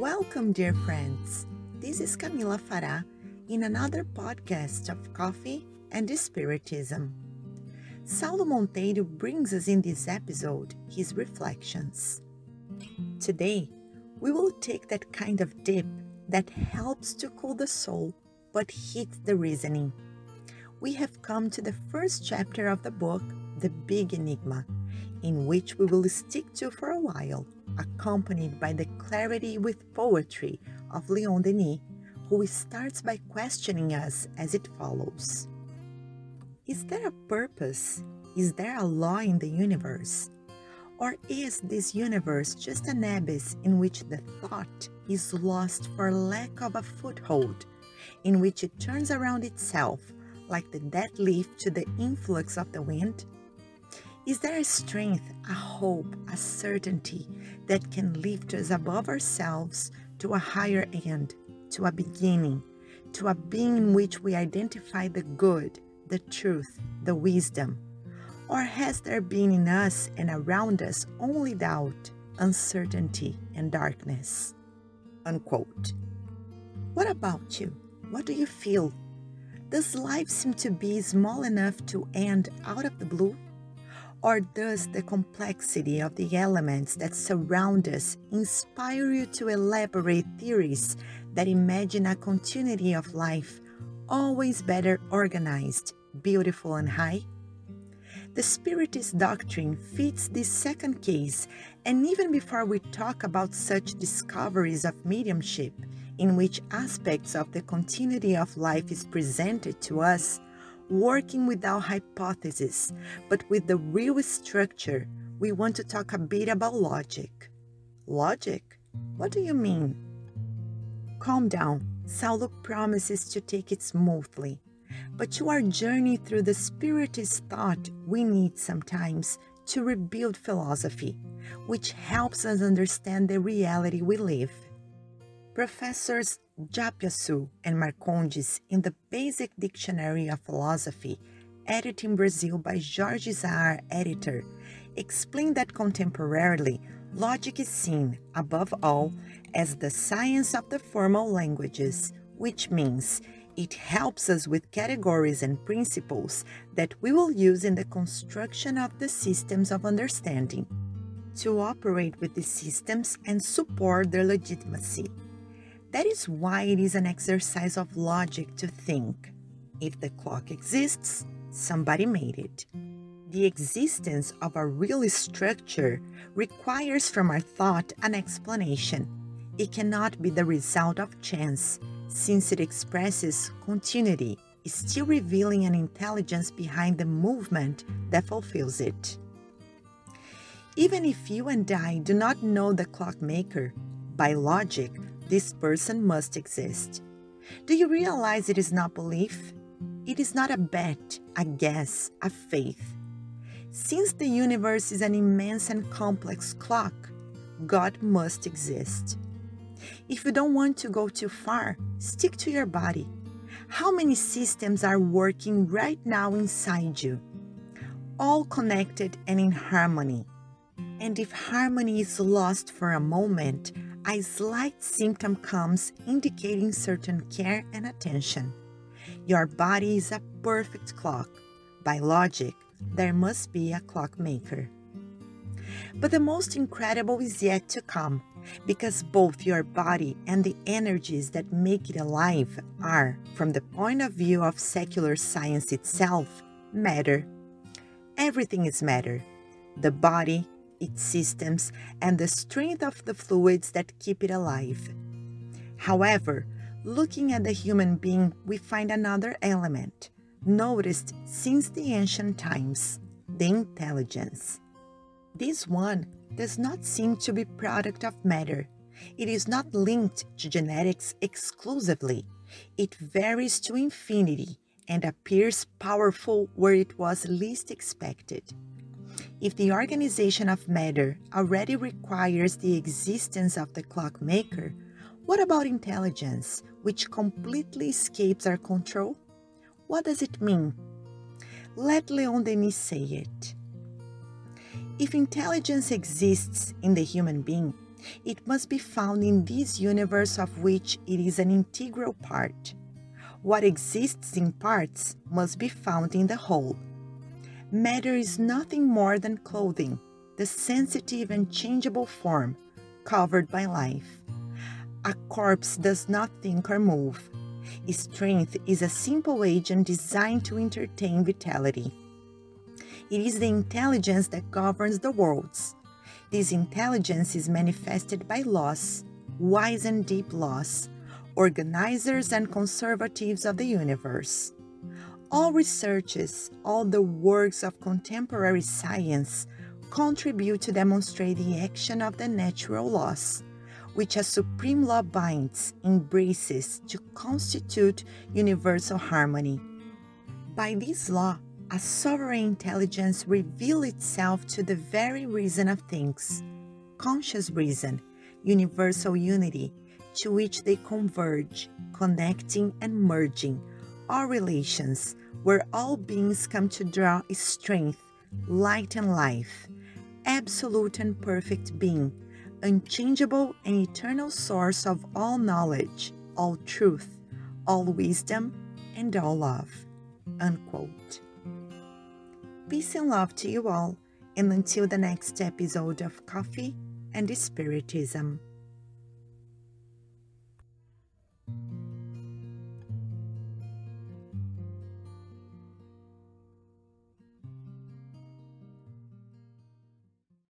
Welcome, dear friends. This is Camila Farah in another podcast of coffee and spiritism. Saulo Monteiro brings us in this episode his reflections. Today, we will take that kind of dip that helps to cool the soul but hits the reasoning. We have come to the first chapter of the book, The Big Enigma, in which we will stick to for a while accompanied by the clarity with poetry of Leon Denis, who starts by questioning us as it follows Is there a purpose? Is there a law in the universe? Or is this universe just an abyss in which the thought is lost for lack of a foothold, in which it turns around itself like the dead leaf to the influx of the wind? Is there a strength, a hope, a certainty that can lift us above ourselves to a higher end, to a beginning, to a being in which we identify the good, the truth, the wisdom? Or has there been in us and around us only doubt, uncertainty, and darkness? Unquote. What about you? What do you feel? Does life seem to be small enough to end out of the blue? Or does the complexity of the elements that surround us inspire you to elaborate theories that imagine a continuity of life, always better organized, beautiful, and high? The Spiritist doctrine fits this second case, and even before we talk about such discoveries of mediumship, in which aspects of the continuity of life is presented to us, working without hypothesis, but with the real structure, we want to talk a bit about logic. Logic? What do you mean? Calm down. Saulo promises to take it smoothly. But to our journey through the spiritist thought, we need sometimes to rebuild philosophy, which helps us understand the reality we live. Professors Japiassu and Marcondes in the Basic Dictionary of Philosophy, edited in Brazil by Jorge Zahar, editor, explain that contemporarily, logic is seen, above all, as the science of the formal languages, which means it helps us with categories and principles that we will use in the construction of the systems of understanding, to operate with these systems and support their legitimacy. That is why it is an exercise of logic to think. If the clock exists, somebody made it. The existence of a real structure requires from our thought an explanation. It cannot be the result of chance, since it expresses continuity, still revealing an intelligence behind the movement that fulfills it. Even if you and I do not know the clockmaker, by logic, this person must exist. Do you realize it is not belief? It is not a bet, a guess, a faith. Since the universe is an immense and complex clock, God must exist. If you don't want to go too far, stick to your body. How many systems are working right now inside you? All connected and in harmony. And if harmony is lost for a moment, a slight symptom comes indicating certain care and attention. Your body is a perfect clock. By logic, there must be a clockmaker. But the most incredible is yet to come, because both your body and the energies that make it alive are, from the point of view of secular science itself, matter. Everything is matter the body, its systems, and the strength of the fluids that keep it alive. However, looking at the human being, we find another element, noticed since the ancient times the intelligence. This one does not seem to be product of matter. It is not linked to genetics exclusively. It varies to infinity and appears powerful where it was least expected. If the organization of matter already requires the existence of the clockmaker, what about intelligence, which completely escapes our control? What does it mean? Let Leon Denis say it. If intelligence exists in the human being, It must be found in this universe of which it is an integral part. What exists in parts must be found in the whole. Matter is nothing more than clothing, the sensitive and changeable form covered by life. A corpse does not think or move. Strength is a simple agent designed to entertain vitality. It is the intelligence that governs the worlds. This intelligence is manifested by laws, wise and deep laws, organizers and conservatives of the universe. All researches, all the works of contemporary science contribute to demonstrate the action of the natural laws, which a supreme law binds, embraces to constitute universal harmony. By this law, a sovereign intelligence reveals itself to the very reason of things, conscious reason, universal unity, to which they converge, connecting and merging all relations, where all beings come to draw strength, light, and life, absolute and perfect being, unchangeable and eternal source of all knowledge, all truth, all wisdom, and all love. Unquote. Peace and love to you all, and until the next episode of Coffee and Spiritism.